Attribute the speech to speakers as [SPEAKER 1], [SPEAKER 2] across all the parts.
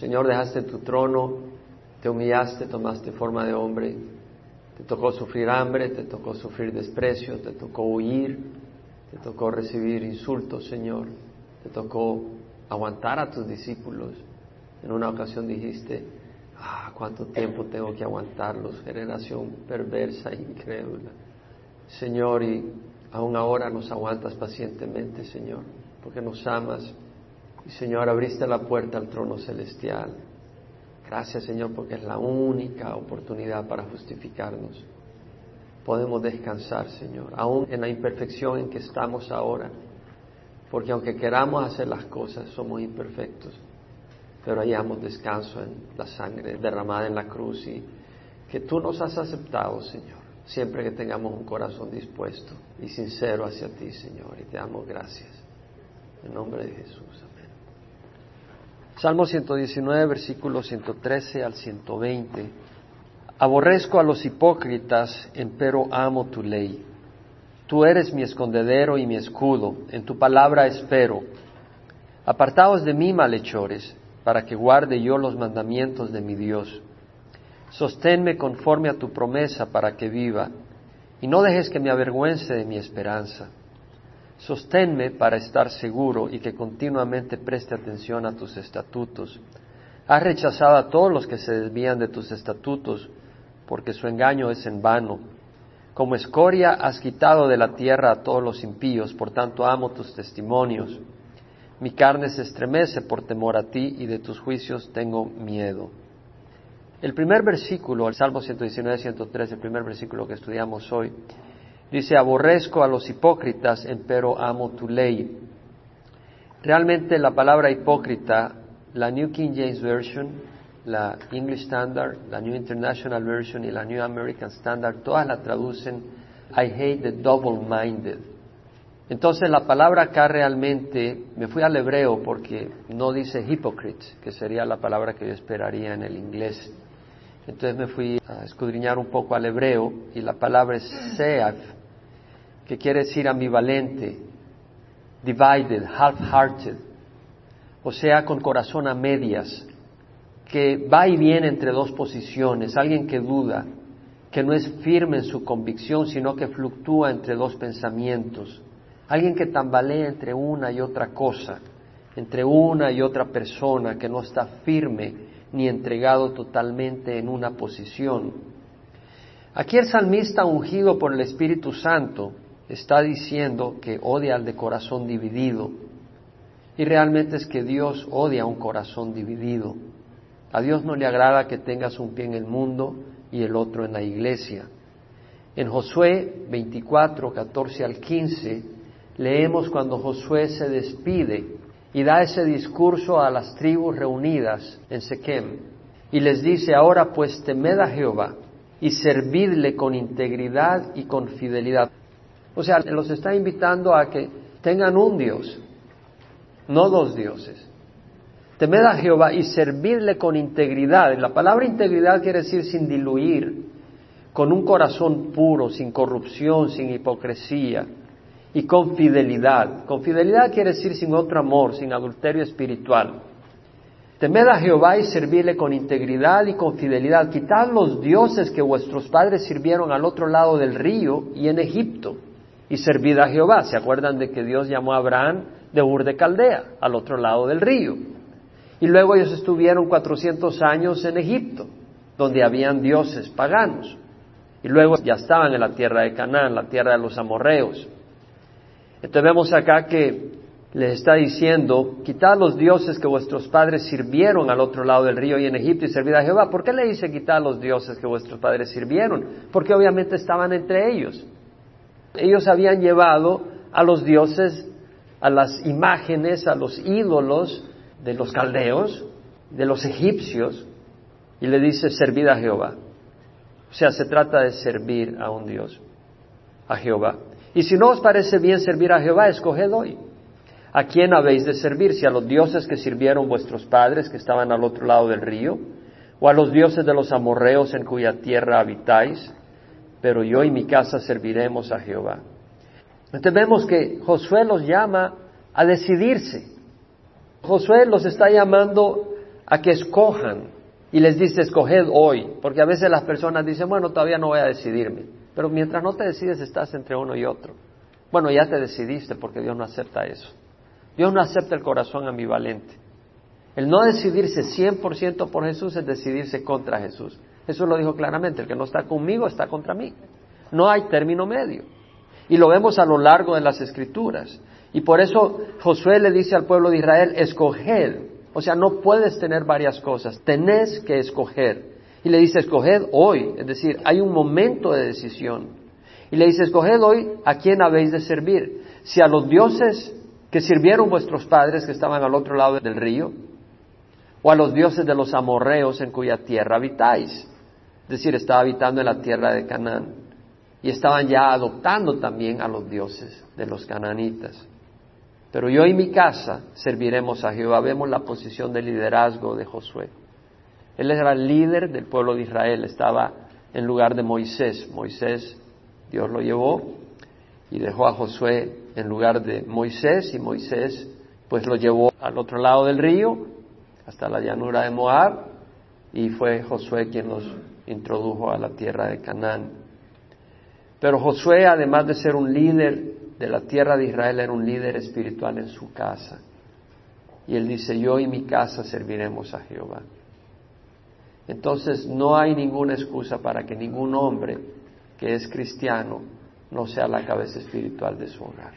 [SPEAKER 1] Señor, dejaste tu trono, te humillaste, tomaste forma de hombre, te tocó sufrir hambre, te tocó sufrir desprecio, te tocó huir, te tocó recibir insultos, Señor, te tocó aguantar a tus discípulos. En una ocasión dijiste, ah, cuánto tiempo tengo que aguantarlos, generación perversa e incrédula. Señor, y aún ahora nos aguantas pacientemente, Señor, porque nos amas. Señor, abriste la puerta al trono celestial. Gracias, Señor, porque es la única oportunidad para justificarnos. Podemos descansar, Señor, aún en la imperfección en que estamos ahora, porque aunque queramos hacer las cosas, somos imperfectos, pero hallamos descanso en la sangre derramada en la cruz y que tú nos has aceptado, Señor, siempre que tengamos un corazón dispuesto y sincero hacia ti, Señor, y te damos gracias. En nombre de Jesús. Salmo 119, versículos 113 al 120. Aborrezco a los hipócritas, empero amo tu ley. Tú eres mi escondedero y mi escudo, en tu palabra espero. Apartaos de mí, malhechores, para que guarde yo los mandamientos de mi Dios. Sosténme conforme a tu promesa para que viva, y no dejes que me avergüence de mi esperanza. Sosténme para estar seguro y que continuamente preste atención a tus estatutos. Has rechazado a todos los que se desvían de tus estatutos, porque su engaño es en vano. Como escoria has quitado de la tierra a todos los impíos, por tanto amo tus testimonios. Mi carne se estremece por temor a ti y de tus juicios tengo miedo. El primer versículo, el Salmo 119, 103, el primer versículo que estudiamos hoy, Dice, aborrezco a los hipócritas, empero amo tu ley. Realmente la palabra hipócrita, la New King James Version, la English Standard, la New International Version y la New American Standard, todas la traducen I hate the double-minded. Entonces la palabra acá realmente, me fui al hebreo porque no dice hypocrite, que sería la palabra que yo esperaría en el inglés. Entonces me fui a escudriñar un poco al hebreo y la palabra es seaf, que quiere decir ambivalente, divided, half-hearted, o sea, con corazón a medias, que va y viene entre dos posiciones, alguien que duda, que no es firme en su convicción, sino que fluctúa entre dos pensamientos, alguien que tambalea entre una y otra cosa, entre una y otra persona, que no está firme ni entregado totalmente en una posición. Aquí el salmista ungido por el Espíritu Santo está diciendo que odia al de corazón dividido. Y realmente es que Dios odia un corazón dividido. A Dios no le agrada que tengas un pie en el mundo y el otro en la iglesia. En Josué 24, 14 al 15, leemos cuando Josué se despide y da ese discurso a las tribus reunidas en Sequem y les dice, ahora pues temed a Jehová y servidle con integridad y con fidelidad. O sea, los está invitando a que tengan un Dios, no dos dioses. Temed a Jehová y servirle con integridad. La palabra integridad quiere decir sin diluir, con un corazón puro, sin corrupción, sin hipocresía y con fidelidad. Con fidelidad quiere decir sin otro amor, sin adulterio espiritual. Temed a Jehová y servirle con integridad y con fidelidad. Quitad los dioses que vuestros padres sirvieron al otro lado del río y en Egipto y servid a Jehová. ¿Se acuerdan de que Dios llamó a Abraham de Ur de Caldea, al otro lado del río? Y luego ellos estuvieron 400 años en Egipto, donde habían dioses paganos. Y luego ya estaban en la tierra de Canaán, la tierra de los amorreos. Entonces vemos acá que les está diciendo, quitad los dioses que vuestros padres sirvieron al otro lado del río y en Egipto y servid a Jehová. ¿Por qué le dice quitad los dioses que vuestros padres sirvieron? Porque obviamente estaban entre ellos. Ellos habían llevado a los dioses, a las imágenes, a los ídolos de los caldeos, de los egipcios, y le dice, servid a Jehová. O sea, se trata de servir a un Dios, a Jehová. Y si no os parece bien servir a Jehová, escoged hoy. ¿A quién habéis de servir? Si a los dioses que sirvieron vuestros padres, que estaban al otro lado del río, o a los dioses de los amorreos en cuya tierra habitáis, pero yo y mi casa serviremos a Jehová. Entonces vemos que Josué los llama a decidirse. Josué los está llamando a que escojan y les dice escoged hoy, porque a veces las personas dicen, bueno, todavía no voy a decidirme, pero mientras no te decides estás entre uno y otro. Bueno, ya te decidiste porque Dios no acepta eso. Dios no acepta el corazón ambivalente. El no decidirse 100% por Jesús es decidirse contra Jesús. Eso lo dijo claramente, el que no está conmigo está contra mí. No hay término medio. Y lo vemos a lo largo de las escrituras. Y por eso Josué le dice al pueblo de Israel, escoged. O sea, no puedes tener varias cosas, tenés que escoger. Y le dice, escoged hoy. Es decir, hay un momento de decisión. Y le dice, escoged hoy a quién habéis de servir. Si a los dioses que sirvieron vuestros padres que estaban al otro lado del río, o a los dioses de los amorreos en cuya tierra habitáis. Es decir, estaba habitando en la tierra de Canaán. Y estaban ya adoptando también a los dioses de los cananitas. Pero yo y mi casa serviremos a Jehová. Vemos la posición de liderazgo de Josué. Él era el líder del pueblo de Israel, estaba en lugar de Moisés. Moisés, Dios lo llevó y dejó a Josué en lugar de Moisés y Moisés pues lo llevó al otro lado del río, hasta la llanura de Moab, y fue Josué quien los introdujo a la tierra de Canaán. Pero Josué, además de ser un líder de la tierra de Israel era un líder espiritual en su casa. Y él dice, yo y mi casa serviremos a Jehová. Entonces no hay ninguna excusa para que ningún hombre que es cristiano no sea la cabeza espiritual de su hogar.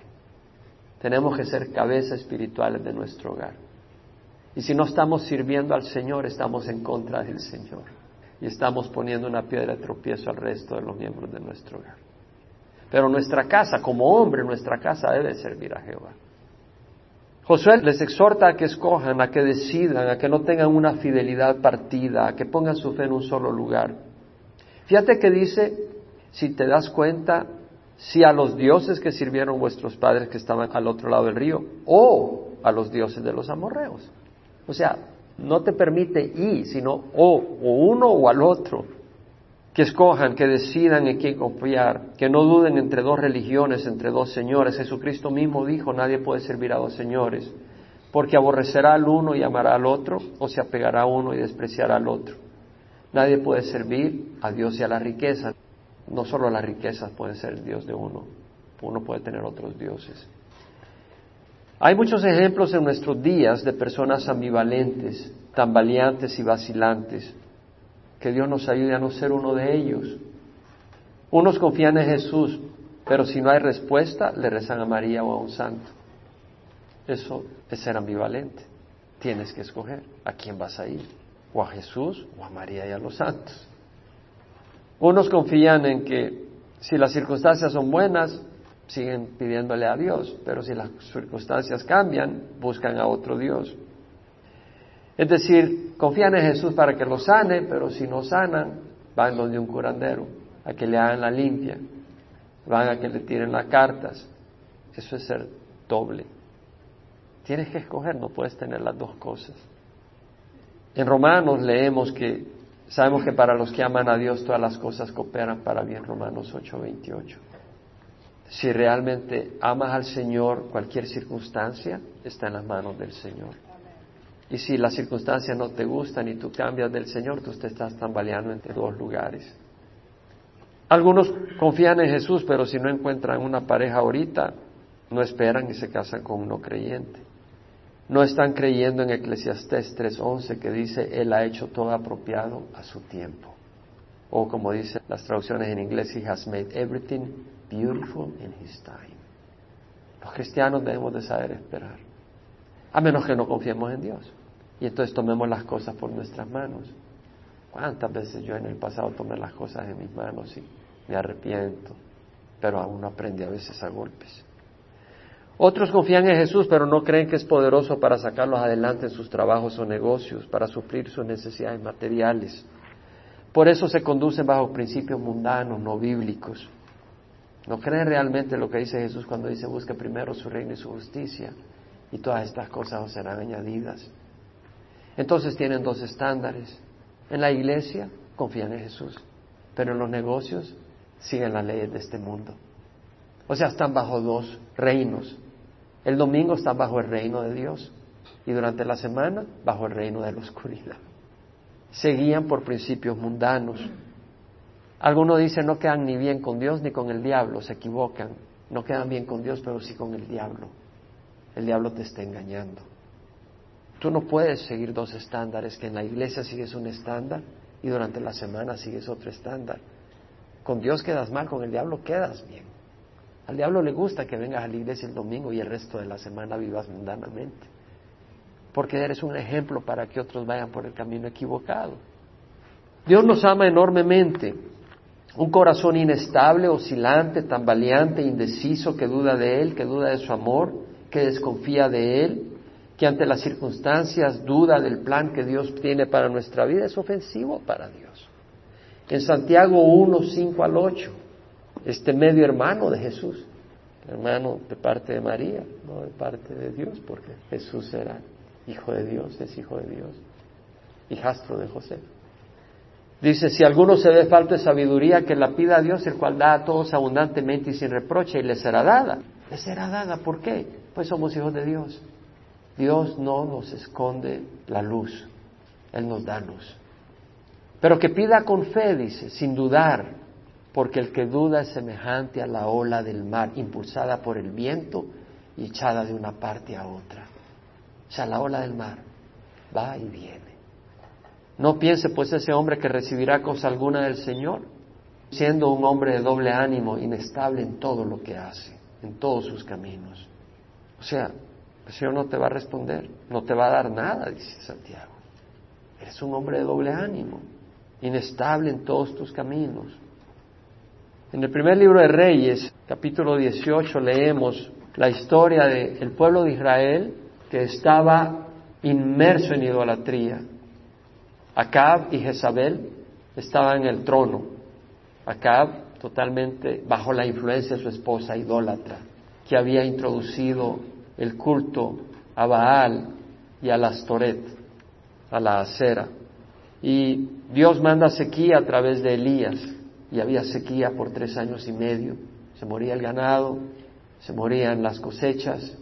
[SPEAKER 1] Tenemos que ser cabezas espirituales de nuestro hogar. Y si no estamos sirviendo al Señor, estamos en contra del Señor. Y estamos poniendo una piedra de tropiezo al resto de los miembros de nuestro hogar. Pero nuestra casa, como hombre, nuestra casa debe servir a Jehová. Josué les exhorta a que escojan, a que decidan, a que no tengan una fidelidad partida, a que pongan su fe en un solo lugar. Fíjate que dice, si te das cuenta, si a los dioses que sirvieron vuestros padres que estaban al otro lado del río, o a los dioses de los amorreos. O sea, no te permite y, sino o, o uno o al otro que escojan, que decidan en quién confiar, que no duden entre dos religiones, entre dos señores. Jesucristo mismo dijo, nadie puede servir a dos señores, porque aborrecerá al uno y amará al otro, o se apegará a uno y despreciará al otro. Nadie puede servir a Dios y a la riqueza. No solo las riquezas pueden ser el Dios de uno, uno puede tener otros dioses. Hay muchos ejemplos en nuestros días de personas ambivalentes, tambaleantes y vacilantes, que Dios nos ayude a no ser uno de ellos. Unos confían en Jesús, pero si no hay respuesta, le rezan a María o a un santo. Eso es ser ambivalente. Tienes que escoger a quién vas a ir, o a Jesús o a María y a los santos. Unos confían en que si las circunstancias son buenas, siguen pidiéndole a Dios, pero si las circunstancias cambian, buscan a otro Dios. Es decir, confían en Jesús para que los sane, pero si no sanan, van donde un curandero, a que le hagan la limpia, van a que le tiren las cartas. Eso es ser doble. Tienes que escoger, no puedes tener las dos cosas. En Romanos leemos que sabemos que para los que aman a Dios todas las cosas cooperan para bien, Romanos 8:28. Si realmente amas al Señor, cualquier circunstancia está en las manos del Señor. Y si las circunstancias no te gustan y tú cambias del Señor, tú te estás tambaleando entre dos lugares. Algunos confían en Jesús, pero si no encuentran una pareja ahorita, no esperan y se casan con uno creyente. No están creyendo en Eclesiastés 3:11 que dice, Él ha hecho todo apropiado a su tiempo. O como dicen las traducciones en inglés, He has made everything beautiful in His time. Los cristianos debemos de saber esperar, a menos que no confiemos en Dios. Y entonces tomemos las cosas por nuestras manos. ¿Cuántas veces yo en el pasado tomé las cosas en mis manos y me arrepiento? Pero aún aprendí a veces a golpes. Otros confían en Jesús, pero no creen que es poderoso para sacarlos adelante en sus trabajos o negocios, para suplir sus necesidades materiales. Por eso se conducen bajo principios mundanos, no bíblicos. No creen realmente lo que dice Jesús cuando dice busque primero su reino y su justicia y todas estas cosas os serán añadidas. Entonces tienen dos estándares. En la iglesia confían en Jesús, pero en los negocios siguen las leyes de este mundo. O sea, están bajo dos reinos. El domingo están bajo el reino de Dios y durante la semana bajo el reino de la oscuridad. Seguían por principios mundanos. Algunos dicen no quedan ni bien con Dios ni con el diablo, se equivocan. No quedan bien con Dios, pero sí con el diablo. El diablo te está engañando. Tú no puedes seguir dos estándares, que en la iglesia sigues un estándar y durante la semana sigues otro estándar. Con Dios quedas mal, con el diablo quedas bien. Al diablo le gusta que vengas a la iglesia el domingo y el resto de la semana vivas mundanamente. Porque eres un ejemplo para que otros vayan por el camino equivocado. Dios nos ama enormemente. Un corazón inestable, oscilante, tambaleante, indeciso, que duda de Él, que duda de su amor, que desconfía de Él, que ante las circunstancias duda del plan que Dios tiene para nuestra vida, es ofensivo para Dios. En Santiago 1, 5 al 8, este medio hermano de Jesús, hermano de parte de María, no de parte de Dios, porque Jesús era hijo de Dios, es hijo de Dios, hijastro de José. Dice, si alguno se ve falta de sabiduría, que la pida a Dios, el cual da a todos abundantemente y sin reproche, y le será dada. Le será dada, ¿por qué? Pues somos hijos de Dios. Dios no nos esconde la luz, Él nos da luz. Pero que pida con fe, dice, sin dudar, porque el que duda es semejante a la ola del mar, impulsada por el viento y echada de una parte a otra. O sea, la ola del mar va y viene. No piense pues ese hombre que recibirá cosa alguna del Señor, siendo un hombre de doble ánimo, inestable en todo lo que hace, en todos sus caminos. O sea, el Señor no te va a responder, no te va a dar nada, dice Santiago. Eres un hombre de doble ánimo inestable en todos tus caminos. En el primer libro de Reyes, capítulo 18, leemos la historia del pueblo de Israel que estaba inmerso en idolatría. Acab y Jezabel estaban en el trono. Acab totalmente bajo la influencia de su esposa idólatra, que había introducido el culto a Baal y a la Astoret, a la acera. Y Dios manda sequía a través de Elías, y había sequía por tres años y medio. Se moría el ganado, se morían las cosechas,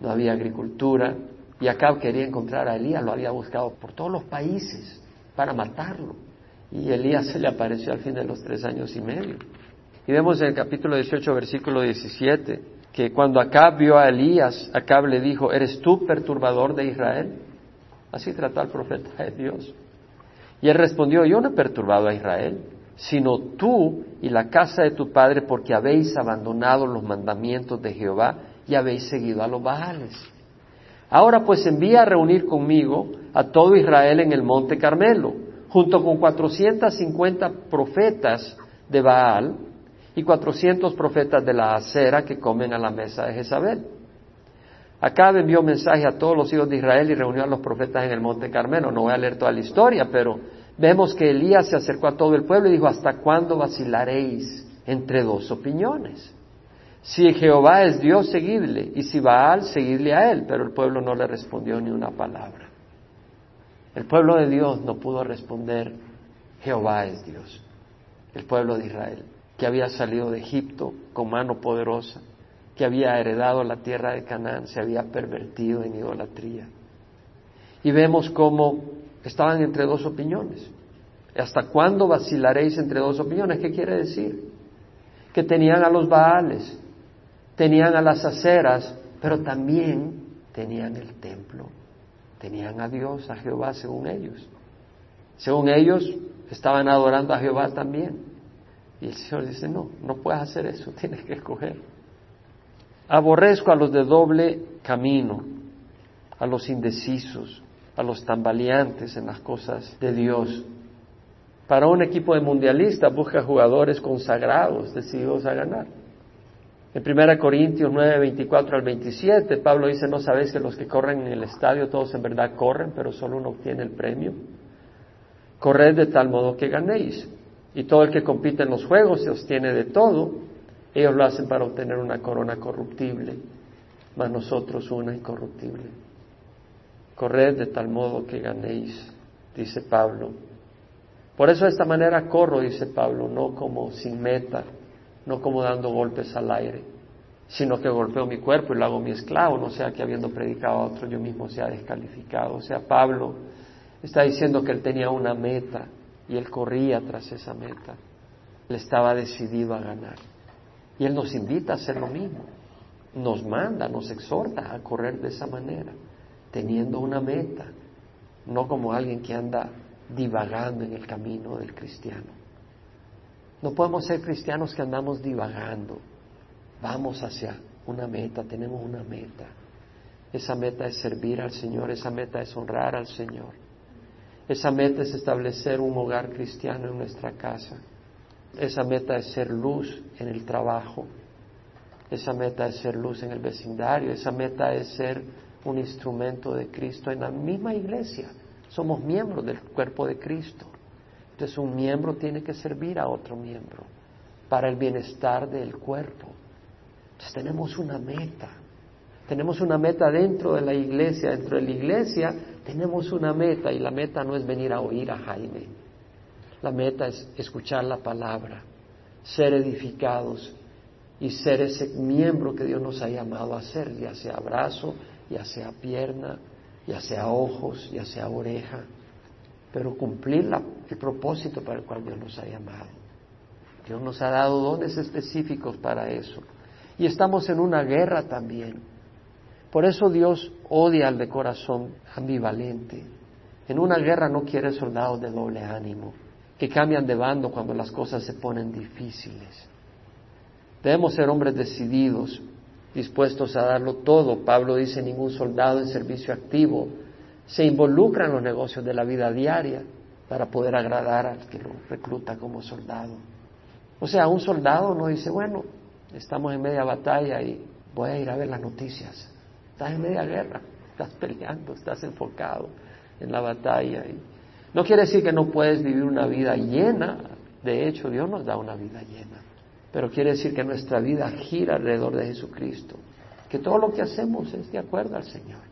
[SPEAKER 1] no había agricultura, y Acab quería encontrar a Elías, lo había buscado por todos los países para matarlo. Y Elías se le apareció al fin de los tres años y medio. Y vemos en el capítulo 18, versículo 17, que cuando Acab vio a Elías, Acab le dijo, ¿eres tú perturbador de Israel? Así trató al profeta de Dios. Y él respondió, yo no he perturbado a Israel, sino tú y la casa de tu padre, porque habéis abandonado los mandamientos de Jehová y habéis seguido a los Baales. Ahora pues envía a reunir conmigo a todo Israel en el monte Carmelo, junto con 450 profetas de Baal y 400 profetas de la acera que comen a la mesa de Jezabel. Acá envió mensaje a todos los hijos de Israel y reunió a los profetas en el monte Carmelo. No voy a leer toda la historia, pero vemos que Elías se acercó a todo el pueblo y dijo, ¿hasta cuándo vacilaréis entre dos opiniones? Si Jehová es Dios, seguidle, y si Baal, seguidle a él. Pero el pueblo no le respondió ni una palabra. El pueblo de Dios no pudo responder, Jehová es Dios. El pueblo de Israel, que había salido de Egipto con mano poderosa, que había heredado la tierra de Canaán se había pervertido en idolatría. Y vemos cómo estaban entre dos opiniones. ¿Hasta cuándo vacilaréis entre dos opiniones? ¿Qué quiere decir? Que tenían a los Baales, tenían a las aceras, pero también tenían el templo, tenían a Dios, a Jehová, según ellos. Según ellos, estaban adorando a Jehová también. Y el Señor dice, no, no puedes hacer eso, tienes que escoger. Aborrezco a los de doble camino, a los indecisos, a los tambaleantes en las cosas de Dios. Para un equipo de mundialistas busca jugadores consagrados, decididos a ganar. En 1 Corintios 9, 24 al 27, Pablo dice, ¿no sabéis que los que corren en el estadio todos en verdad corren, pero solo uno obtiene el premio? Corred de tal modo que ganéis. Y todo el que compite en los juegos se obtiene de todo, ellos lo hacen para obtener una corona corruptible, mas nosotros una incorruptible. Corred de tal modo que ganéis, dice Pablo. Por eso de esta manera corro, dice Pablo, no como sin meta, no como dando golpes al aire, sino que golpeo mi cuerpo y lo hago mi esclavo, no sea que habiendo predicado a otro yo mismo sea descalificado. O sea, Pablo está diciendo que él tenía una meta y él corría tras esa meta. Él estaba decidido a ganar. Y él nos invita a hacer lo mismo. Nos manda, nos exhorta a correr de esa manera, teniendo una meta, no como alguien que anda divagando en el camino del cristiano. No podemos ser cristianos que andamos divagando Vamos hacia una meta, tenemos una meta. Esa meta es servir al Señor, esa meta es honrar al Señor. Esa meta es establecer un hogar cristiano en nuestra casa. Esa meta es ser luz en el trabajo. Esa meta es ser luz en el vecindario. Esa meta es ser un instrumento de Cristo en la misma iglesia. Somos miembros del cuerpo de Cristo. Entonces un miembro tiene que servir a otro miembro para el bienestar del cuerpo tenemos una meta. Tenemos una meta dentro de la iglesia. Dentro de la iglesia tenemos una meta y la meta no es venir a oír a Jaime. La meta es escuchar la palabra, ser edificados y ser ese miembro que Dios nos ha llamado a ser, ya sea brazo, ya sea pierna, ya sea ojos, ya sea oreja, pero cumplir el propósito para el cual Dios nos ha llamado. Dios nos ha dado dones específicos para eso. Y estamos en una guerra también. Por eso Dios odia al de corazón ambivalente. En una guerra no quiere soldados de doble ánimo, que cambian de bando cuando las cosas se ponen difíciles. Debemos ser hombres decididos, dispuestos a darlo todo. Pablo dice, ningún soldado en servicio activo se involucra en los negocios de la vida diaria para poder agradar al que lo recluta como soldado. O sea, un soldado no dice, bueno, estamos en media batalla y voy a ir a ver las noticias. Estás en media guerra, estás peleando, estás enfocado en la batalla. Y no quiere decir que no puedes vivir una vida llena, de hecho Dios nos da una vida llena, pero quiere decir que nuestra vida gira alrededor de Jesucristo, que todo lo que hacemos es de acuerdo al Señor.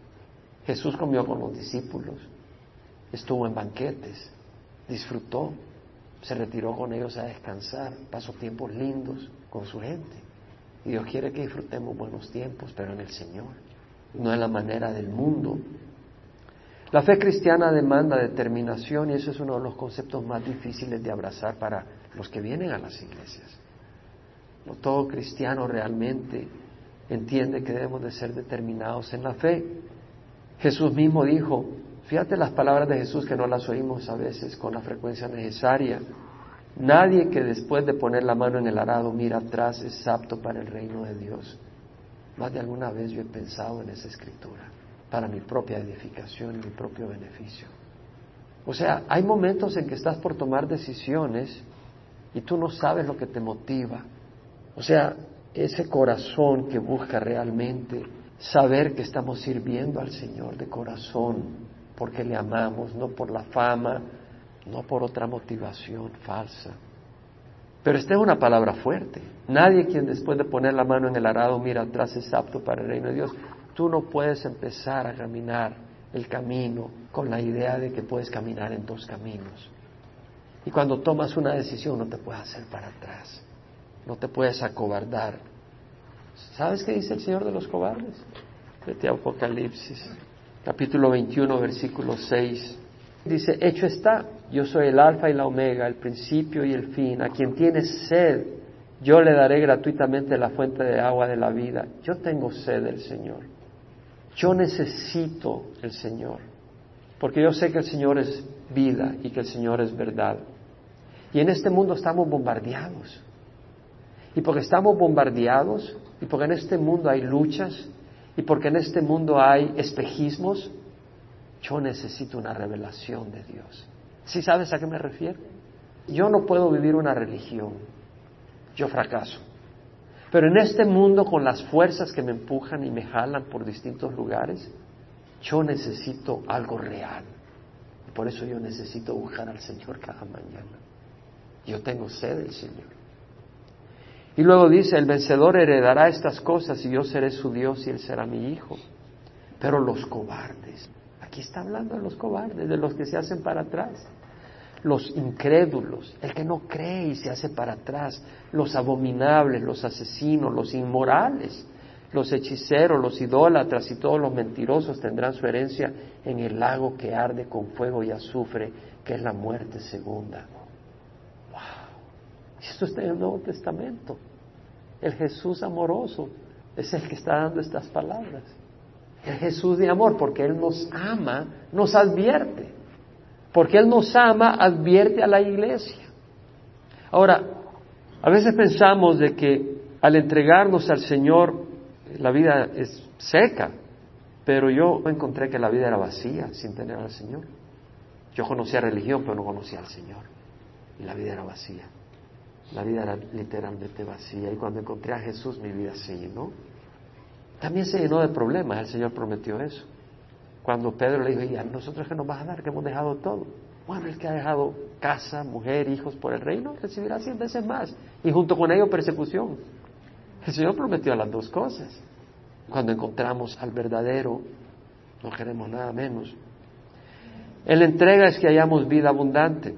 [SPEAKER 1] Jesús comió con los discípulos, estuvo en banquetes, disfrutó, se retiró con ellos a descansar, pasó tiempos lindos con su gente. Y Dios quiere que disfrutemos buenos tiempos, pero en el Señor, no en la manera del mundo. La fe cristiana demanda determinación y eso es uno de los conceptos más difíciles de abrazar para los que vienen a las iglesias. No todo cristiano realmente entiende que debemos de ser determinados en la fe. Jesús mismo dijo, fíjate las palabras de Jesús que no las oímos a veces con la frecuencia necesaria. Nadie que después de poner la mano en el arado mira atrás es apto para el reino de Dios. Más de alguna vez yo he pensado en esa escritura para mi propia edificación y mi propio beneficio. O sea, hay momentos en que estás por tomar decisiones y tú no sabes lo que te motiva. O sea, ese corazón que busca realmente saber que estamos sirviendo al Señor de corazón, porque le amamos, no por la fama, no por otra motivación falsa. Pero esta es una palabra fuerte. Nadie quien después de poner la mano en el arado mira atrás es apto para el reino de Dios. Tú no puedes empezar a caminar el camino con la idea de que puedes caminar en dos caminos. Y cuando tomas una decisión no te puedes hacer para atrás, no te puedes acobardar. ¿Sabes qué dice el Señor de los cobardes? Vete a Apocalipsis, capítulo 21, versículo 6. Dice, hecho está, yo soy el alfa y la omega, el principio y el fin. A quien tiene sed, yo le daré gratuitamente la fuente de agua de la vida. Yo tengo sed del Señor. Yo necesito el Señor. Porque yo sé que el Señor es vida y que el Señor es verdad. Y en este mundo estamos bombardeados. Y porque estamos bombardeados, y porque en este mundo hay luchas, y porque en este mundo hay espejismos, yo necesito una revelación de Dios. ¿Sí sabes a qué me refiero? Yo no puedo vivir una religión. Yo fracaso. Pero en este mundo, con las fuerzas que me empujan y me jalan por distintos lugares, yo necesito algo real. Por eso yo necesito buscar al Señor cada mañana. Yo tengo sed del Señor. Y luego dice, el vencedor heredará estas cosas y yo seré su Dios y él será mi hijo. Pero los cobardes, Aquí está hablando de los cobardes, de los que se hacen para atrás, los incrédulos, el que no cree y se hace para atrás, los abominables, los asesinos, los inmorales, Los hechiceros, los idólatras y todos los mentirosos tendrán su herencia en el lago que arde con fuego y azufre, que es la muerte segunda. Esto está en el Nuevo Testamento. El Jesús amoroso es el que está dando estas palabras. El Jesús de amor, porque Él nos ama, nos advierte. Porque Él nos ama, advierte a la iglesia. Ahora, a veces pensamos de que al entregarnos al Señor la vida es seca, pero yo encontré que la vida era vacía sin tener al Señor. Yo conocía religión, pero no conocía al Señor. Y la vida era vacía. La vida era literalmente vacía. Y cuando encontré a Jesús, mi vida se llenó. También se llenó de problemas. El Señor prometió eso. Cuando Pedro le dijo, ¿y a nosotros qué nos vas a dar? Que hemos dejado todo. Bueno, el que ha dejado casa, mujer, hijos por el reino, recibirá cien veces más. Y junto con ello persecución. El Señor prometió las dos cosas. Cuando encontramos al verdadero, no queremos nada menos. Él entrega es que hayamos vida abundante.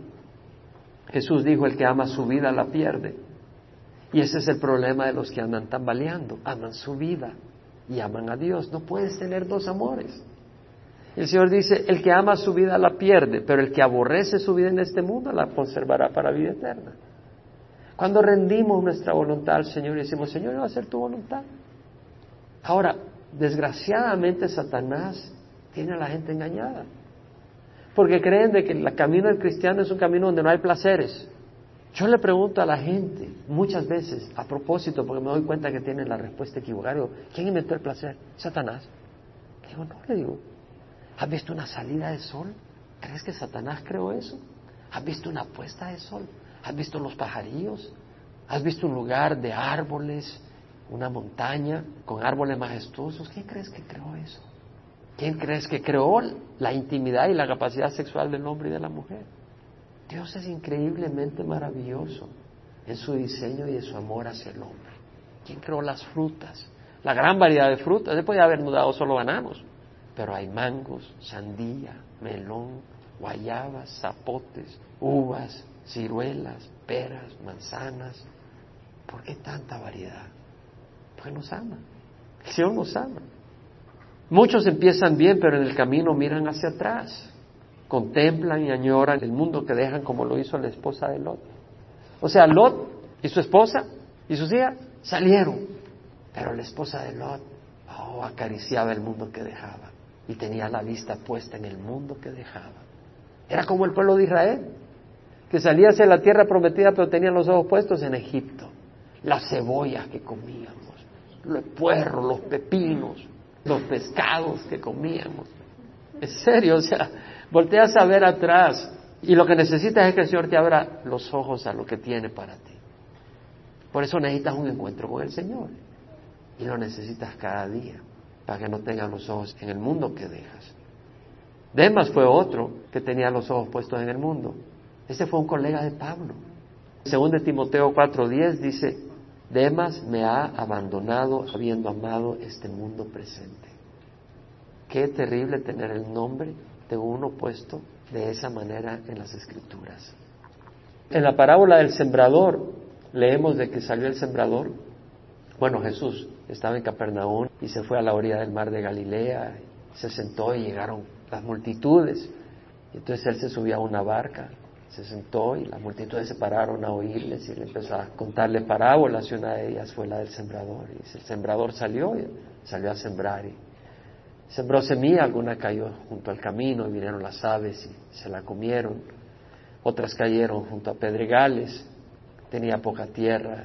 [SPEAKER 1] Jesús dijo, el que ama su vida la pierde. Y ese es el problema de los que andan tambaleando. Aman su vida y aman a Dios. No puedes tener dos amores. El Señor dice, el que ama su vida la pierde, pero el que aborrece su vida en este mundo la conservará para vida eterna. Cuando rendimos nuestra voluntad al Señor y decimos, Señor, va a ser tu voluntad. Ahora, desgraciadamente Satanás tiene a la gente engañada. Porque creen de que el camino del cristiano es un camino donde no hay placeres. Yo le pregunto a la gente muchas veces, a propósito, porque me doy cuenta que tienen la respuesta equivocada, digo, ¿quién inventó el placer? Satanás. Digo, no, le digo, ¿has visto una salida de sol? ¿Crees que Satanás creó eso? ¿Has visto una puesta de sol? ¿Has visto los pajarillos? ¿Has visto un lugar de árboles, una montaña con árboles majestuosos? ¿Quién crees que creó eso? ¿Quién crees que creó la intimidad y la capacidad sexual del hombre y de la mujer? Dios es increíblemente maravilloso en su diseño y en su amor hacia el hombre. ¿Quién creó las frutas? La gran variedad de frutas. Se podía haber dado solo bananos, pero hay mangos, sandía, melón, guayabas, zapotes, uvas, ciruelas, peras, manzanas. ¿Por qué tanta variedad? Porque nos ama. El Señor nos ama. Muchos empiezan bien, pero en el camino miran hacia atrás. Contemplan y añoran el mundo que dejan como lo hizo la esposa de Lot. O sea, Lot y su esposa y sus hijas salieron, pero la esposa de Lot oh, acariciaba el mundo que dejaba y tenía la vista puesta en el mundo que dejaba. Era como el pueblo de Israel que salía hacia la tierra prometida, pero tenían los ojos puestos en Egipto. Las cebollas que comíamos, los puerros, los pepinos, los pescados que comíamos. En serio, o sea, volteas a ver atrás y lo que necesitas es que el Señor te abra los ojos a lo que tiene para ti. Por eso necesitas un encuentro con el Señor y lo necesitas cada día para que no tengas los ojos en el mundo que dejas. Demas fue otro que tenía los ojos puestos en el mundo. Ese fue un colega de Pablo. Según de Timoteo 4:10 dice, Demas me ha abandonado habiendo amado este mundo presente. Qué terrible tener el nombre de uno puesto de esa manera en las escrituras. En la parábola del sembrador leemos de que salió el sembrador. Bueno, Jesús estaba en Capernaum y se fue a la orilla del mar de Galilea, se sentó y llegaron las multitudes. Entonces él se subió a una barca se sentó y las multitudes se pararon a oírles y le empezó a contarle parábolas y una de ellas fue la del sembrador. Y el sembrador salió y salió a sembrar y sembró semilla, alguna cayó junto al camino y vinieron las aves y se la comieron. Otras cayeron junto a pedregales, tenía poca tierra,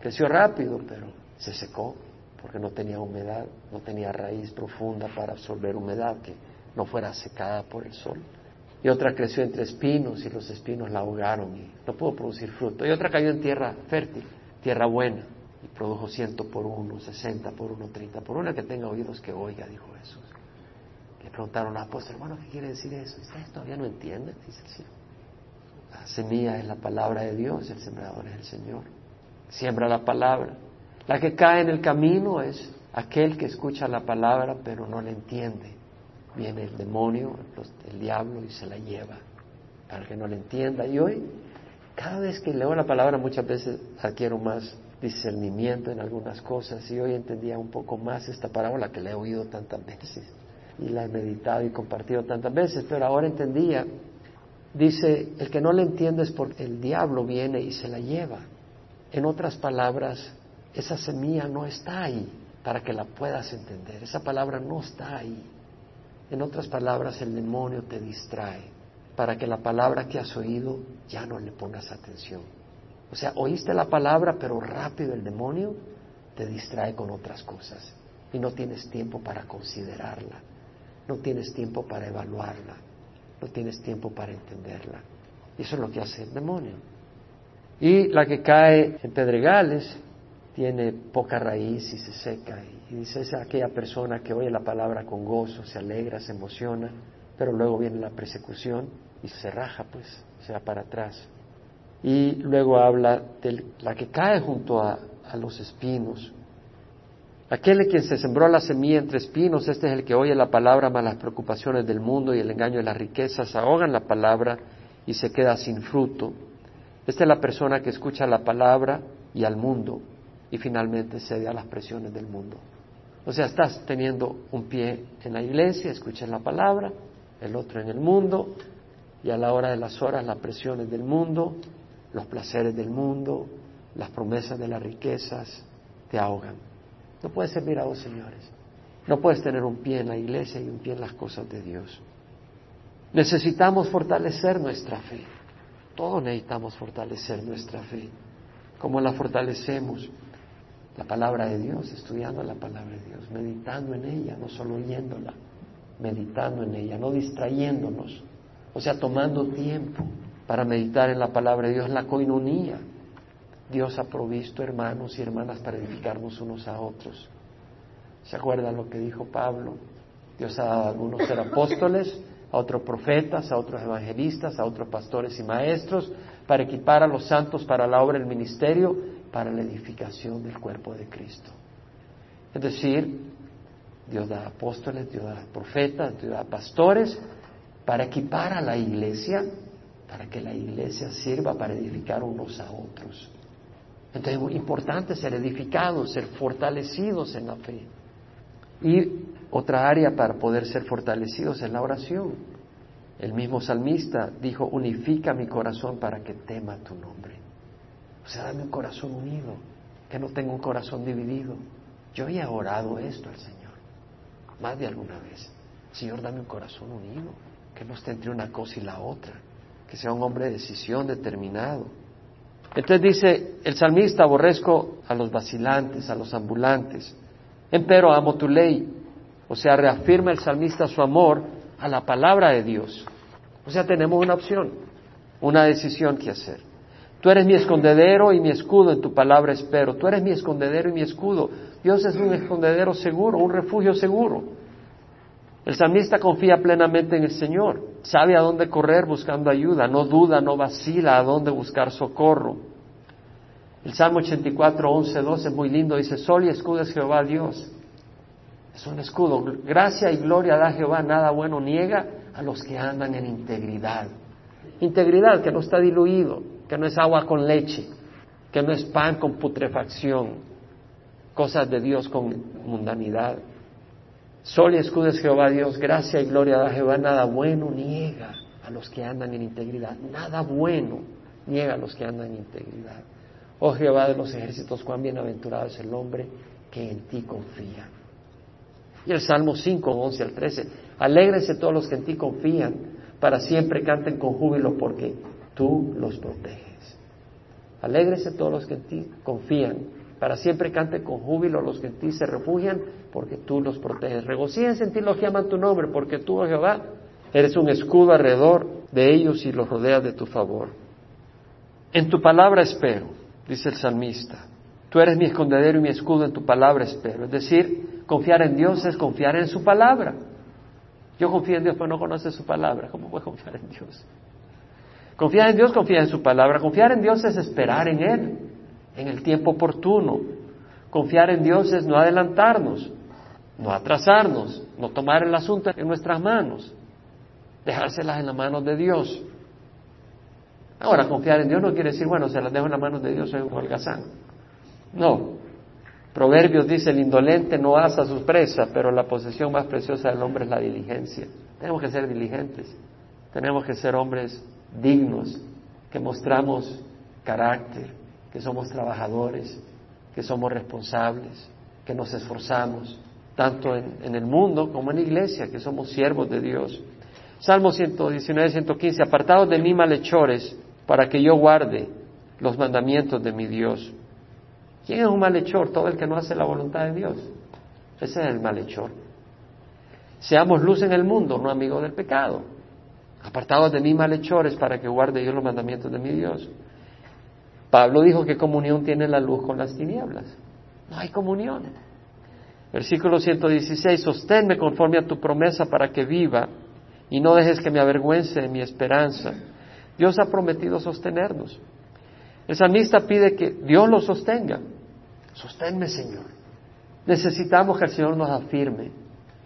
[SPEAKER 1] creció rápido pero se secó porque no tenía humedad, no tenía raíz profunda para absorber humedad que no fuera secada por el sol y otra creció entre espinos y los espinos la ahogaron y no pudo producir fruto. Y otra cayó en tierra fértil, tierra buena, y produjo ciento por uno, sesenta por uno, treinta por uno. que tenga oídos que oiga, dijo Jesús. Le preguntaron al apóstol, hermano, ¿qué quiere decir eso? ¿Ustedes todavía no entienden? Dice el Señor. La semilla es la palabra de Dios, el sembrador es el Señor. Siembra la palabra. La que cae en el camino es aquel que escucha la palabra pero no la entiende viene el demonio, el diablo y se la lleva para que no la entienda. Y hoy, cada vez que leo la palabra, muchas veces adquiero más discernimiento en algunas cosas y hoy entendía un poco más esta parábola que le he oído tantas veces y la he meditado y compartido tantas veces, pero ahora entendía, dice, el que no le entiende es porque el diablo viene y se la lleva. En otras palabras, esa semilla no está ahí para que la puedas entender, esa palabra no está ahí. En otras palabras, el demonio te distrae para que la palabra que has oído ya no le pongas atención. O sea, oíste la palabra, pero rápido el demonio te distrae con otras cosas y no tienes tiempo para considerarla, no tienes tiempo para evaluarla, no tienes tiempo para entenderla. Y eso es lo que hace el demonio. Y la que cae en pedregales tiene poca raíz y se seca. Y dice, es aquella persona que oye la palabra con gozo, se alegra, se emociona, pero luego viene la persecución y se raja, pues, se va para atrás. Y luego habla de la que cae junto a, a los espinos. Aquel quien se sembró la semilla entre espinos, este es el que oye la palabra, mas las preocupaciones del mundo y el engaño de las riquezas ahogan la palabra y se queda sin fruto. Esta es la persona que escucha la palabra y al mundo y finalmente cede a las presiones del mundo. O sea, estás teniendo un pie en la iglesia, escuchas la palabra, el otro en el mundo, y a la hora de las horas las presiones del mundo, los placeres del mundo, las promesas de las riquezas te ahogan. No puedes servir a señores. No puedes tener un pie en la iglesia y un pie en las cosas de Dios. Necesitamos fortalecer nuestra fe. Todos necesitamos fortalecer nuestra fe. ¿Cómo la fortalecemos? La palabra de Dios, estudiando la palabra de Dios, meditando en ella, no solo oyéndola, meditando en ella, no distrayéndonos, o sea, tomando tiempo para meditar en la palabra de Dios, la coinonía. Dios ha provisto hermanos y hermanas para edificarnos unos a otros. ¿Se acuerdan lo que dijo Pablo? Dios ha dado a algunos ser apóstoles, a otros profetas, a otros evangelistas, a otros pastores y maestros, para equipar a los santos para la obra del ministerio, para la edificación del cuerpo de Cristo. Es decir, Dios da apóstoles, Dios da profetas, Dios da pastores, para equipar a la iglesia, para que la iglesia sirva para edificar unos a otros. Entonces es muy importante ser edificados, ser fortalecidos en la fe. Y otra área para poder ser fortalecidos es la oración. El mismo salmista dijo, unifica mi corazón para que tema tu nombre. O sea, dame un corazón unido, que no tenga un corazón dividido. Yo he orado esto al Señor, más de alguna vez. Señor, dame un corazón unido que no esté entre una cosa y la otra, que sea un hombre de decisión determinado. Entonces dice el salmista, aborrezco a los vacilantes, a los ambulantes, empero amo tu ley. O sea, reafirma el salmista su amor a la palabra de Dios. O sea, tenemos una opción, una decisión que hacer. Tú eres mi escondedero y mi escudo, en tu palabra espero. Tú eres mi escondedero y mi escudo. Dios es un escondedero seguro, un refugio seguro. El salmista confía plenamente en el Señor, sabe a dónde correr buscando ayuda, no duda, no vacila a dónde buscar socorro. El Salmo 84, 11, 12 es muy lindo, dice, Sol y escudo es Jehová Dios. Es un escudo. Gracia y gloria da Jehová, nada bueno niega a los que andan en integridad. Integridad que no está diluido, que no es agua con leche, que no es pan con putrefacción, cosas de Dios con mundanidad. Sol y escudo es Jehová Dios, gracia y gloria da Jehová, nada bueno niega a los que andan en integridad, nada bueno niega a los que andan en integridad. Oh Jehová de los ejércitos, cuán bienaventurado es el hombre que en ti confía. Y el Salmo 5, 11 al 13, alégrense todos los que en ti confían, para siempre canten con júbilo porque tú los proteges. Alégrense todos los que en ti confían, para siempre canten con júbilo los que en ti se refugian, porque tú los proteges. Regocíjense en ti los que aman tu nombre, porque tú, oh Jehová, eres un escudo alrededor de ellos y los rodeas de tu favor. En tu palabra espero, dice el salmista. Tú eres mi escondedero y mi escudo, en tu palabra espero. Es decir, confiar en Dios es confiar en su palabra. Yo confío en Dios, pero no conoce su palabra. ¿Cómo puedo confiar en Dios? Confiar en Dios, confiar en su palabra. Confiar en Dios es esperar en Él, en el tiempo oportuno. Confiar en Dios es no adelantarnos no atrasarnos, no tomar el asunto en nuestras manos, dejárselas en las manos de Dios. Ahora, confiar en Dios no quiere decir, bueno, se las dejo en las manos de Dios, soy un holgazán. No. Proverbios dice, el indolente no asa su presa, pero la posesión más preciosa del hombre es la diligencia. Tenemos que ser diligentes, tenemos que ser hombres dignos, que mostramos carácter, que somos trabajadores, que somos responsables, que nos esforzamos, tanto en, el mundo como en la iglesia, que somos siervos de Dios. Salmo 119, 115, apartados de mí malhechores, para que yo guarde los mandamientos de mi Dios. ¿Quién es un malhechor? Todo el que no hace la voluntad de Dios. Ese es el malhechor. Seamos luz en el mundo, no amigos del pecado. Apartados de mí malhechores para que guarde yo los mandamientos de mi Dios. Pablo dijo que comunión tiene la luz con las tinieblas. No hay comunión. Versículo 116, sosténme conforme a tu promesa para que viva y no dejes que me avergüence de mi esperanza. Dios ha prometido sostenernos. El salmista pide que Dios lo sostenga. Sosténme, Señor. Necesitamos que el Señor nos afirme.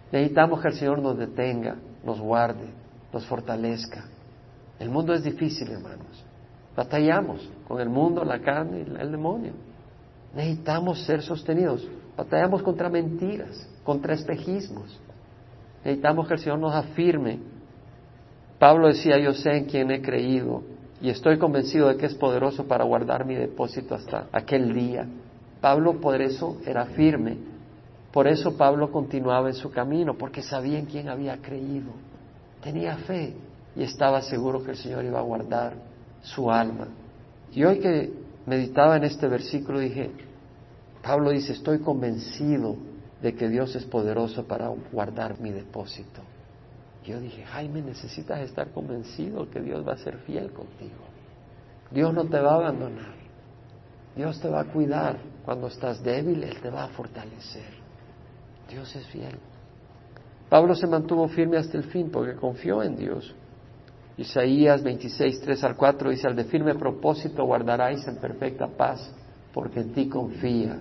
[SPEAKER 1] Necesitamos que el Señor nos detenga, nos guarde, nos fortalezca. El mundo es difícil, hermanos. Batallamos con el mundo, la carne y el demonio. Necesitamos ser sostenidos. Batallamos contra mentiras, contra espejismos. Necesitamos que el Señor nos afirme. Pablo decía, yo sé en quién he creído y estoy convencido de que es poderoso para guardar mi depósito hasta aquel día. Pablo por eso era firme. Por eso Pablo continuaba en su camino, porque sabía en quién había creído. Tenía fe y estaba seguro que el Señor iba a guardar su alma. Y hoy que meditaba en este versículo dije, Pablo dice, estoy convencido de que Dios es poderoso para guardar mi depósito. Yo dije, Jaime, necesitas estar convencido que Dios va a ser fiel contigo. Dios no te va a abandonar. Dios te va a cuidar. Cuando estás débil, Él te va a fortalecer. Dios es fiel. Pablo se mantuvo firme hasta el fin porque confió en Dios. Isaías 26, 3 al 4 dice, al de firme propósito guardaráis en perfecta paz, porque en ti confía.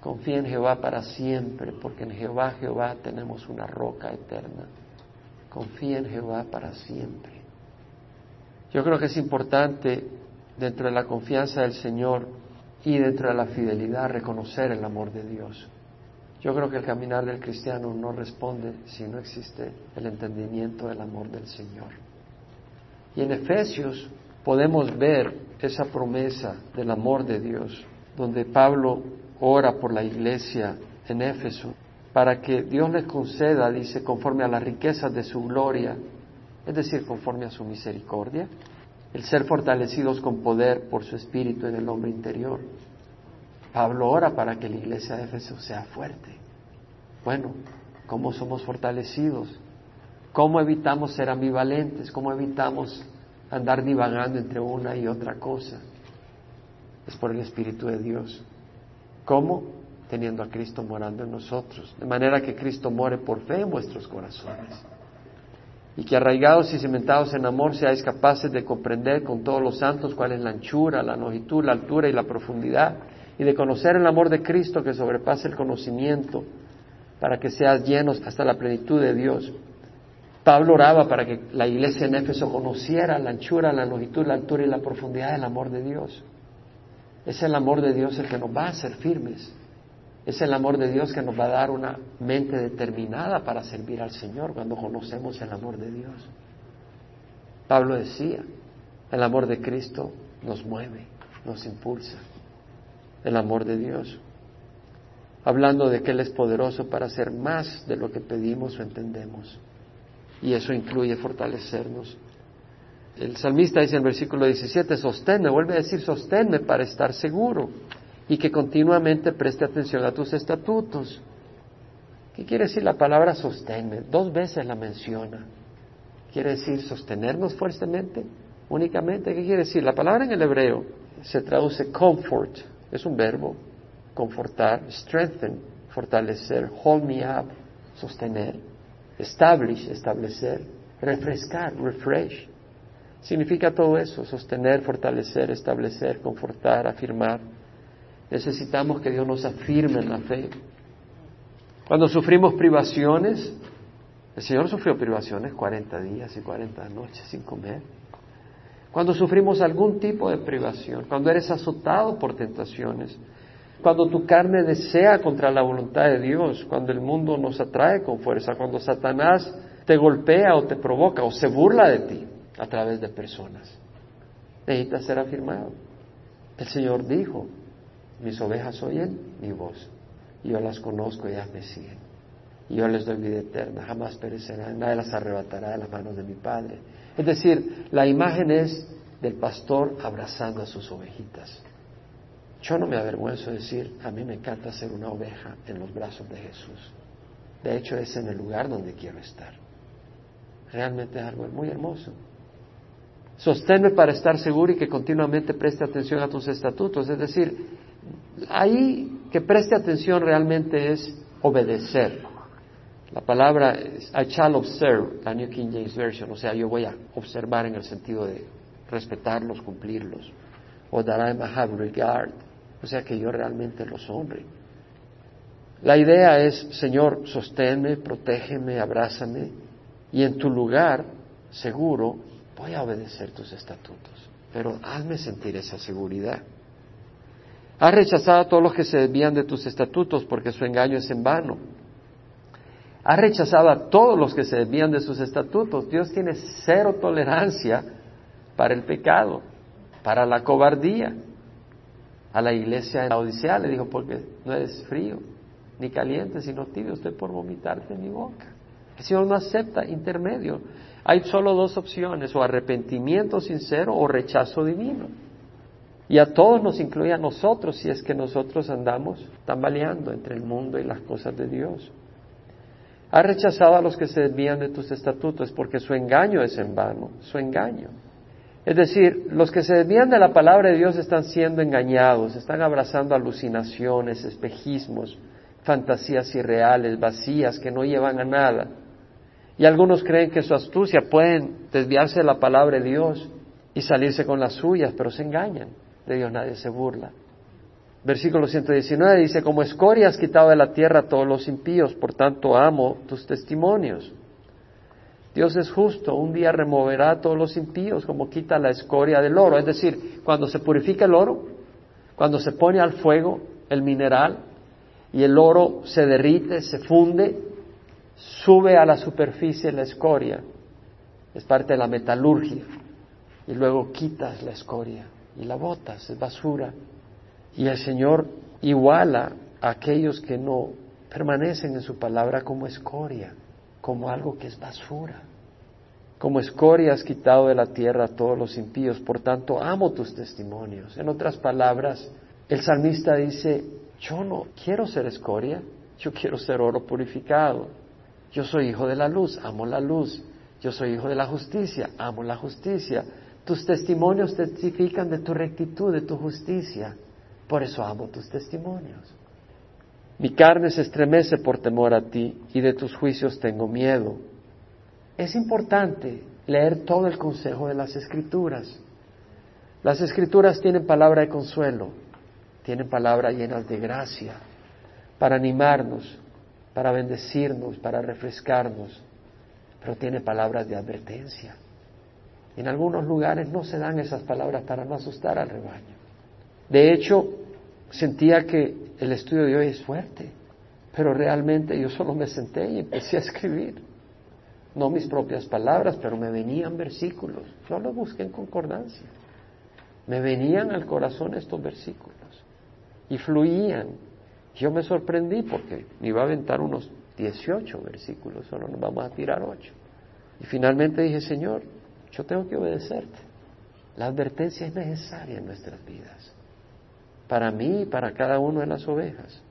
[SPEAKER 1] Confía en Jehová para siempre, porque en Jehová, Jehová tenemos una roca eterna. Confía en Jehová para siempre. Yo creo que es importante, dentro de la confianza del Señor y dentro de la fidelidad, reconocer el amor de Dios. Yo creo que el caminar del cristiano no responde si no existe el entendimiento del amor del Señor. Y en Efesios podemos ver esa promesa del amor de Dios, donde Pablo ora por la iglesia en Éfeso para que Dios les conceda, dice, conforme a las riquezas de su gloria, es decir, conforme a su misericordia, el ser fortalecidos con poder por su espíritu en el hombre interior. Pablo ora para que la iglesia de Éfeso sea fuerte. Bueno, ¿cómo somos fortalecidos? ¿Cómo evitamos ser ambivalentes? ¿Cómo evitamos andar divagando entre una y otra cosa? Es por el Espíritu de Dios. ¿Cómo? teniendo a Cristo morando en nosotros, de manera que Cristo more por fe en vuestros corazones. Y que arraigados y cimentados en amor seáis capaces de comprender con todos los santos cuál es la anchura, la longitud, la altura y la profundidad, y de conocer el amor de Cristo que sobrepasa el conocimiento, para que seas llenos hasta la plenitud de Dios. Pablo oraba para que la iglesia en Éfeso conociera la anchura, la longitud, la altura y la profundidad del amor de Dios. Es el amor de Dios el que nos va a hacer firmes. Es el amor de Dios que nos va a dar una mente determinada para servir al Señor cuando conocemos el amor de Dios. Pablo decía, el amor de Cristo nos mueve, nos impulsa. El amor de Dios. Hablando de que Él es poderoso para hacer más de lo que pedimos o entendemos. Y eso incluye fortalecernos. El salmista dice en el versículo 17, sosténme, vuelve a decir, sosténme para estar seguro y que continuamente preste atención a tus estatutos. ¿Qué quiere decir la palabra sostener? Dos veces la menciona. ¿Quiere decir sostenernos fuertemente? Únicamente, ¿qué quiere decir? La palabra en el hebreo se traduce comfort, es un verbo, confortar, strengthen, fortalecer, hold me up, sostener, establish, establecer, refrescar, refresh. Significa todo eso, sostener, fortalecer, establecer, confortar, afirmar. Necesitamos que Dios nos afirme en la fe. Cuando sufrimos privaciones, el Señor sufrió privaciones 40 días y 40 noches sin comer. Cuando sufrimos algún tipo de privación, cuando eres azotado por tentaciones, Cuando tu carne desea contra la voluntad de Dios, cuando el mundo nos atrae con fuerza, cuando Satanás te golpea o te provoca o se burla de ti a través de personas. Necesitas ser afirmado. El Señor dijo, mis ovejas oyen mi voz, yo las conozco y ellas me siguen. Yo les doy vida eterna, jamás perecerán, nadie las arrebatará de las manos de mi Padre. Es decir, la imagen es del pastor abrazando a sus ovejitas. Yo no me avergüenzo de decir, a mí me encanta ser una oveja en los brazos de Jesús. De hecho, es en el lugar donde quiero estar. Realmente es algo muy hermoso. Sosténme para estar seguro y que continuamente preste atención a tus estatutos. Es decir, ahí que preste atención realmente es obedecer. La palabra es, I shall observe, la New King James Version, o sea, yo voy a observar en el sentido de respetarlos, cumplirlos. O that I may have regard, o sea, que yo realmente los honre. La idea es, Señor, sosténme, protégeme, abrázame, y en tu lugar seguro voy a obedecer tus estatutos, pero hazme sentir esa seguridad. Has rechazado a todos los que se desvían de tus estatutos porque su engaño es en vano. Has rechazado a todos los que se desvían de sus estatutos. Dios tiene cero tolerancia para el pecado, para la cobardía. A la iglesia de la Odisea le dijo, porque no eres frío ni caliente, sino tibio, estoy por vomitarte en mi boca. El Señor no acepta intermedio. Hay solo dos opciones, o arrepentimiento sincero o rechazo divino. Y a todos nos incluye a nosotros si es que nosotros andamos tambaleando entre el mundo y las cosas de Dios. Has rechazado a los que se desvían de tus estatutos porque su engaño es en vano, su engaño. Es decir, los que se desvían de la palabra de Dios están siendo engañados, están abrazando alucinaciones, espejismos, fantasías irreales, vacías, que no llevan a nada. Y algunos creen que su astucia pueden desviarse de la palabra de Dios y salirse con las suyas, pero se engañan. De Dios nadie se burla. Versículo 119 dice, como escoria has quitado de la tierra a todos los impíos, por tanto amo tus testimonios. Dios es justo, un día removerá a todos los impíos como quita la escoria del oro. Es decir, cuando se purifica el oro, cuando se pone al fuego el mineral y el oro se derrite, se funde, sube a la superficie la escoria, es parte de la metalurgia, y luego quitas la escoria y la botas, es basura. Y el Señor iguala a aquellos que no permanecen en su palabra como escoria, como algo que es basura. Como escoria has quitado de la tierra a todos los impíos, por tanto amo tus testimonios. En otras palabras, el salmista dice, yo no quiero ser escoria, yo quiero ser oro purificado. Yo soy hijo de la luz, amo la luz. Yo soy hijo de la justicia, amo la justicia. Tus testimonios testifican de tu rectitud, de tu justicia. Por eso amo tus testimonios. Mi carne se estremece por temor a ti y de tus juicios tengo miedo. Es importante leer todo el consejo de las escrituras. Las escrituras tienen palabra de consuelo, tienen palabras llenas de gracia para animarnos, para bendecirnos, para refrescarnos, pero tiene palabras de advertencia. En algunos lugares no se dan esas palabras para no asustar al rebaño. De hecho, sentía que el estudio de hoy es fuerte, pero realmente yo solo me senté y empecé a escribir. No mis propias palabras, pero me venían versículos. No lo busqué en concordancia. Me venían al corazón estos versículos y fluían yo me sorprendí porque me iba a aventar unos 18 versículos, solo nos vamos a tirar 8. Y finalmente dije, Señor, yo tengo que obedecerte. La advertencia es necesaria en nuestras vidas, para mí y para cada uno de las ovejas.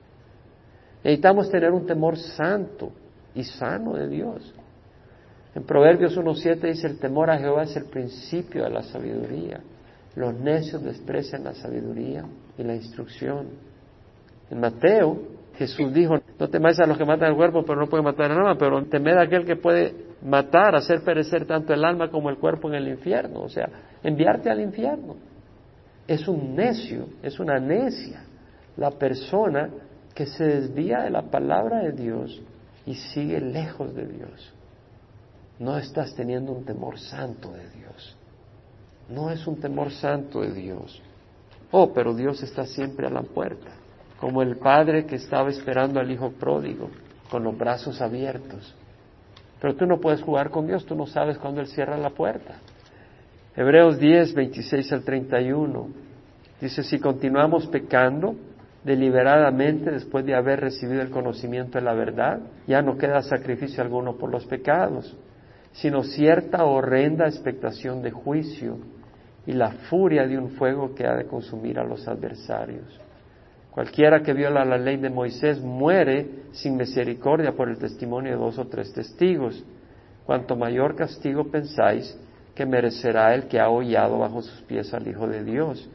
[SPEAKER 1] Necesitamos tener un temor santo y sano de Dios. En Proverbios 1.7 dice, el temor a Jehová es el principio de la sabiduría. Los necios desprecian la sabiduría y la instrucción. En Mateo, Jesús dijo, no temáis a los que matan el cuerpo, pero no pueden matar el alma, pero temed a aquel que puede matar, hacer perecer tanto el alma como el cuerpo en el infierno, o sea, enviarte al infierno. Es un necio, es una necia la persona que se desvía de la palabra de Dios y sigue lejos de Dios. No estás teniendo un temor santo de Dios. No es un temor santo de Dios. Oh, pero Dios está siempre a la puerta. como el padre que estaba esperando al hijo pródigo, con los brazos abiertos. Pero tú no puedes jugar con Dios, tú no sabes cuándo Él cierra la puerta. Hebreos 10, 26 al 31 dice, si continuamos pecando deliberadamente después de haber recibido el conocimiento de la verdad, ya no queda sacrificio alguno por los pecados, sino cierta horrenda expectación de juicio y la furia de un fuego que ha de consumir a los adversarios. Cualquiera que viola la ley de Moisés muere sin misericordia por el testimonio de dos o tres testigos. Cuanto mayor castigo pensáis que merecerá el que ha hollado bajo sus pies al Hijo de Dios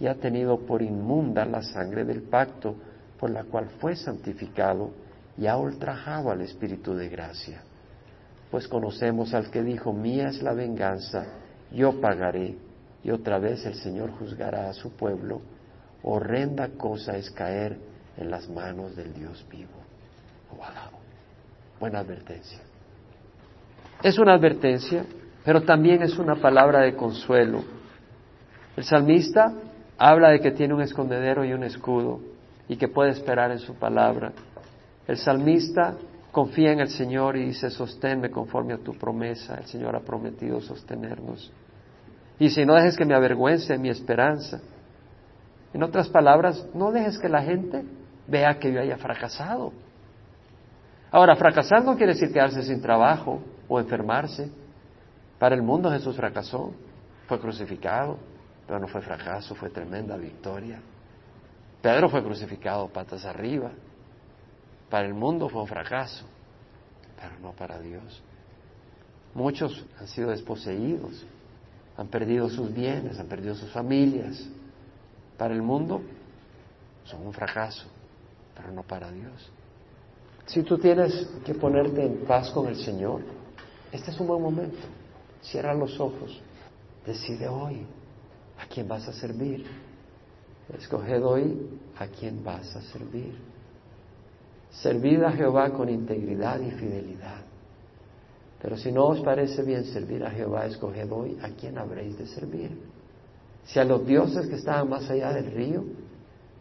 [SPEAKER 1] y ha tenido por inmunda la sangre del pacto por la cual fue santificado y ha ultrajado al Espíritu de gracia. Pues conocemos al que dijo, mía es la venganza, yo pagaré y otra vez el Señor juzgará a su pueblo, horrenda cosa es caer en las manos del Dios vivo. Buena advertencia. Es una advertencia, pero también es una palabra de consuelo. El salmista habla de que tiene un escondedero y un escudo y que puede esperar en su palabra. El salmista confía en el Señor y dice, sosténme conforme a tu promesa. El Señor ha prometido sostenernos. Y si no dejes que me avergüence mi esperanza. En otras palabras, no dejes que la gente vea que yo haya fracasado. Ahora, fracasar no quiere decir quedarse sin trabajo o enfermarse. Para el mundo Jesús fracasó, fue crucificado, pero no fue fracaso, fue tremenda victoria. Pedro fue crucificado patas arriba. Para el mundo fue un fracaso, pero no para Dios. Muchos han sido desposeídos, han perdido sus bienes, han perdido sus familias. Para el mundo son un fracaso, pero no para Dios. Si tú tienes que ponerte en paz con el Señor, este es un buen momento. Cierra los ojos, decide hoy a quién vas a servir. Escoged hoy a quién vas a servir. Servid a Jehová con integridad y fidelidad. Pero si no os parece bien servir a Jehová, escoged hoy a quién habréis de servir. Si a los dioses que estaban más allá del río,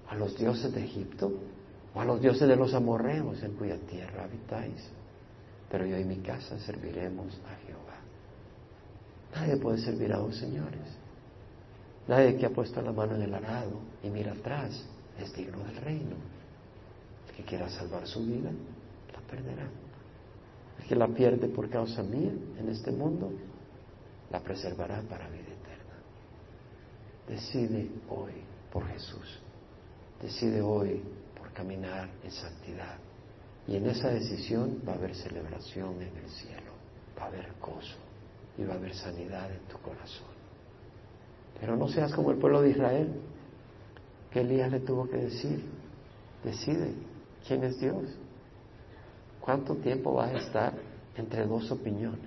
[SPEAKER 1] a los dioses de Egipto, o a los dioses de los amorreos en cuya tierra habitáis. Pero yo y mi casa serviremos a Jehová. Nadie puede servir a dos señores. Nadie que ha puesto la mano en el arado y mira atrás es digno del reino. El que quiera salvar su vida, la perderá que la pierde por causa mía en este mundo, la preservará para vida eterna. Decide hoy por Jesús. Decide hoy por caminar en santidad. Y en esa decisión va a haber celebración en el cielo, va a haber gozo y va a haber sanidad en tu corazón. Pero no seas como el pueblo de Israel, que Elías le tuvo que decir, decide quién es Dios. ¿Cuánto tiempo vas a estar entre dos opiniones?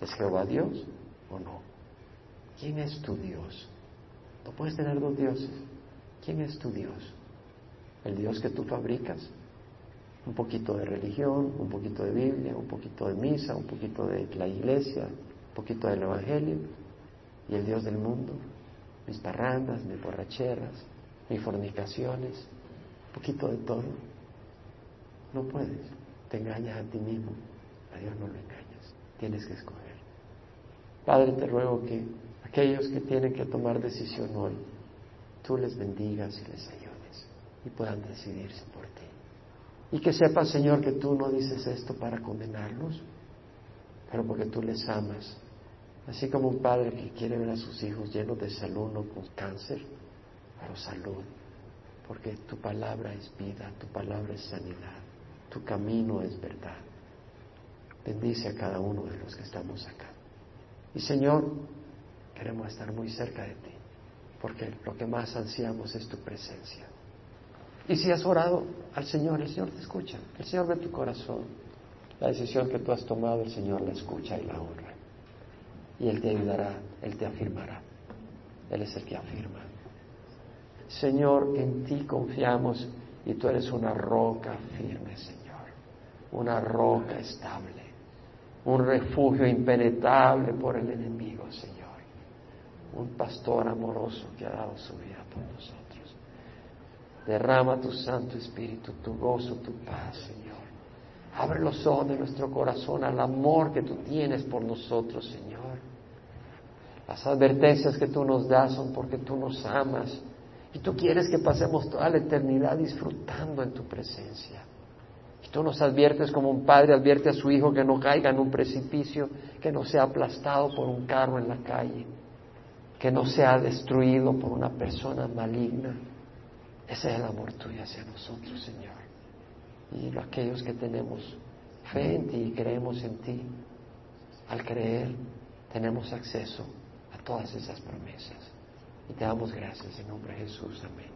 [SPEAKER 1] ¿Es Jehová Dios o no? ¿Quién es tu Dios? No puedes tener dos dioses. ¿Quién es tu Dios? ¿El Dios que tú fabricas? Un poquito de religión, un poquito de Biblia, un poquito de misa, un poquito de la iglesia, poquito del Evangelio. ¿Y el Dios del mundo? Mis parrandas, mis borracheras, mis fornicaciones, un poquito de todo. No puedes te engañas a ti mismo, a Dios no lo engañas, tienes que escoger. Padre, te ruego que aquellos que tienen que tomar decisión hoy, tú les bendigas y les ayudes y puedan decidirse por ti. Y que sepan, Señor, que tú no dices esto para condenarlos, pero porque tú les amas. Así como un padre que quiere ver a sus hijos llenos de salud, no con cáncer, pero salud. Porque tu palabra es vida, tu palabra es sanidad tu camino es verdad. Bendice a cada uno de los que estamos acá. Y Señor, queremos estar muy cerca de ti, porque lo que más ansiamos es tu presencia. Y si has orado al Señor, el Señor te escucha, el Señor ve tu corazón. La decisión que tú has tomado, el Señor la escucha y la honra. Y Él te ayudará, Él te afirmará. Él es el que afirma. Señor, en ti confiamos y tú eres una roca firme, Señor una roca estable, un refugio impenetrable por el enemigo, Señor. Un pastor amoroso que ha dado su vida por nosotros. Derrama tu Santo Espíritu, tu gozo, tu paz, Señor. Abre los ojos de nuestro corazón al amor que tú tienes por nosotros, Señor. Las advertencias que tú nos das son porque tú nos amas y tú quieres que pasemos toda la eternidad disfrutando en tu presencia. Y tú nos adviertes como un padre advierte a su hijo que no caiga en un precipicio, que no sea aplastado por un carro en la calle, que no sea destruido por una persona maligna. Ese es el amor tuyo hacia nosotros, Señor. Y aquellos que tenemos fe en ti y creemos en ti, al creer tenemos acceso todas esas promesas. Y te damos gracias en nombre de Jesús. Amén.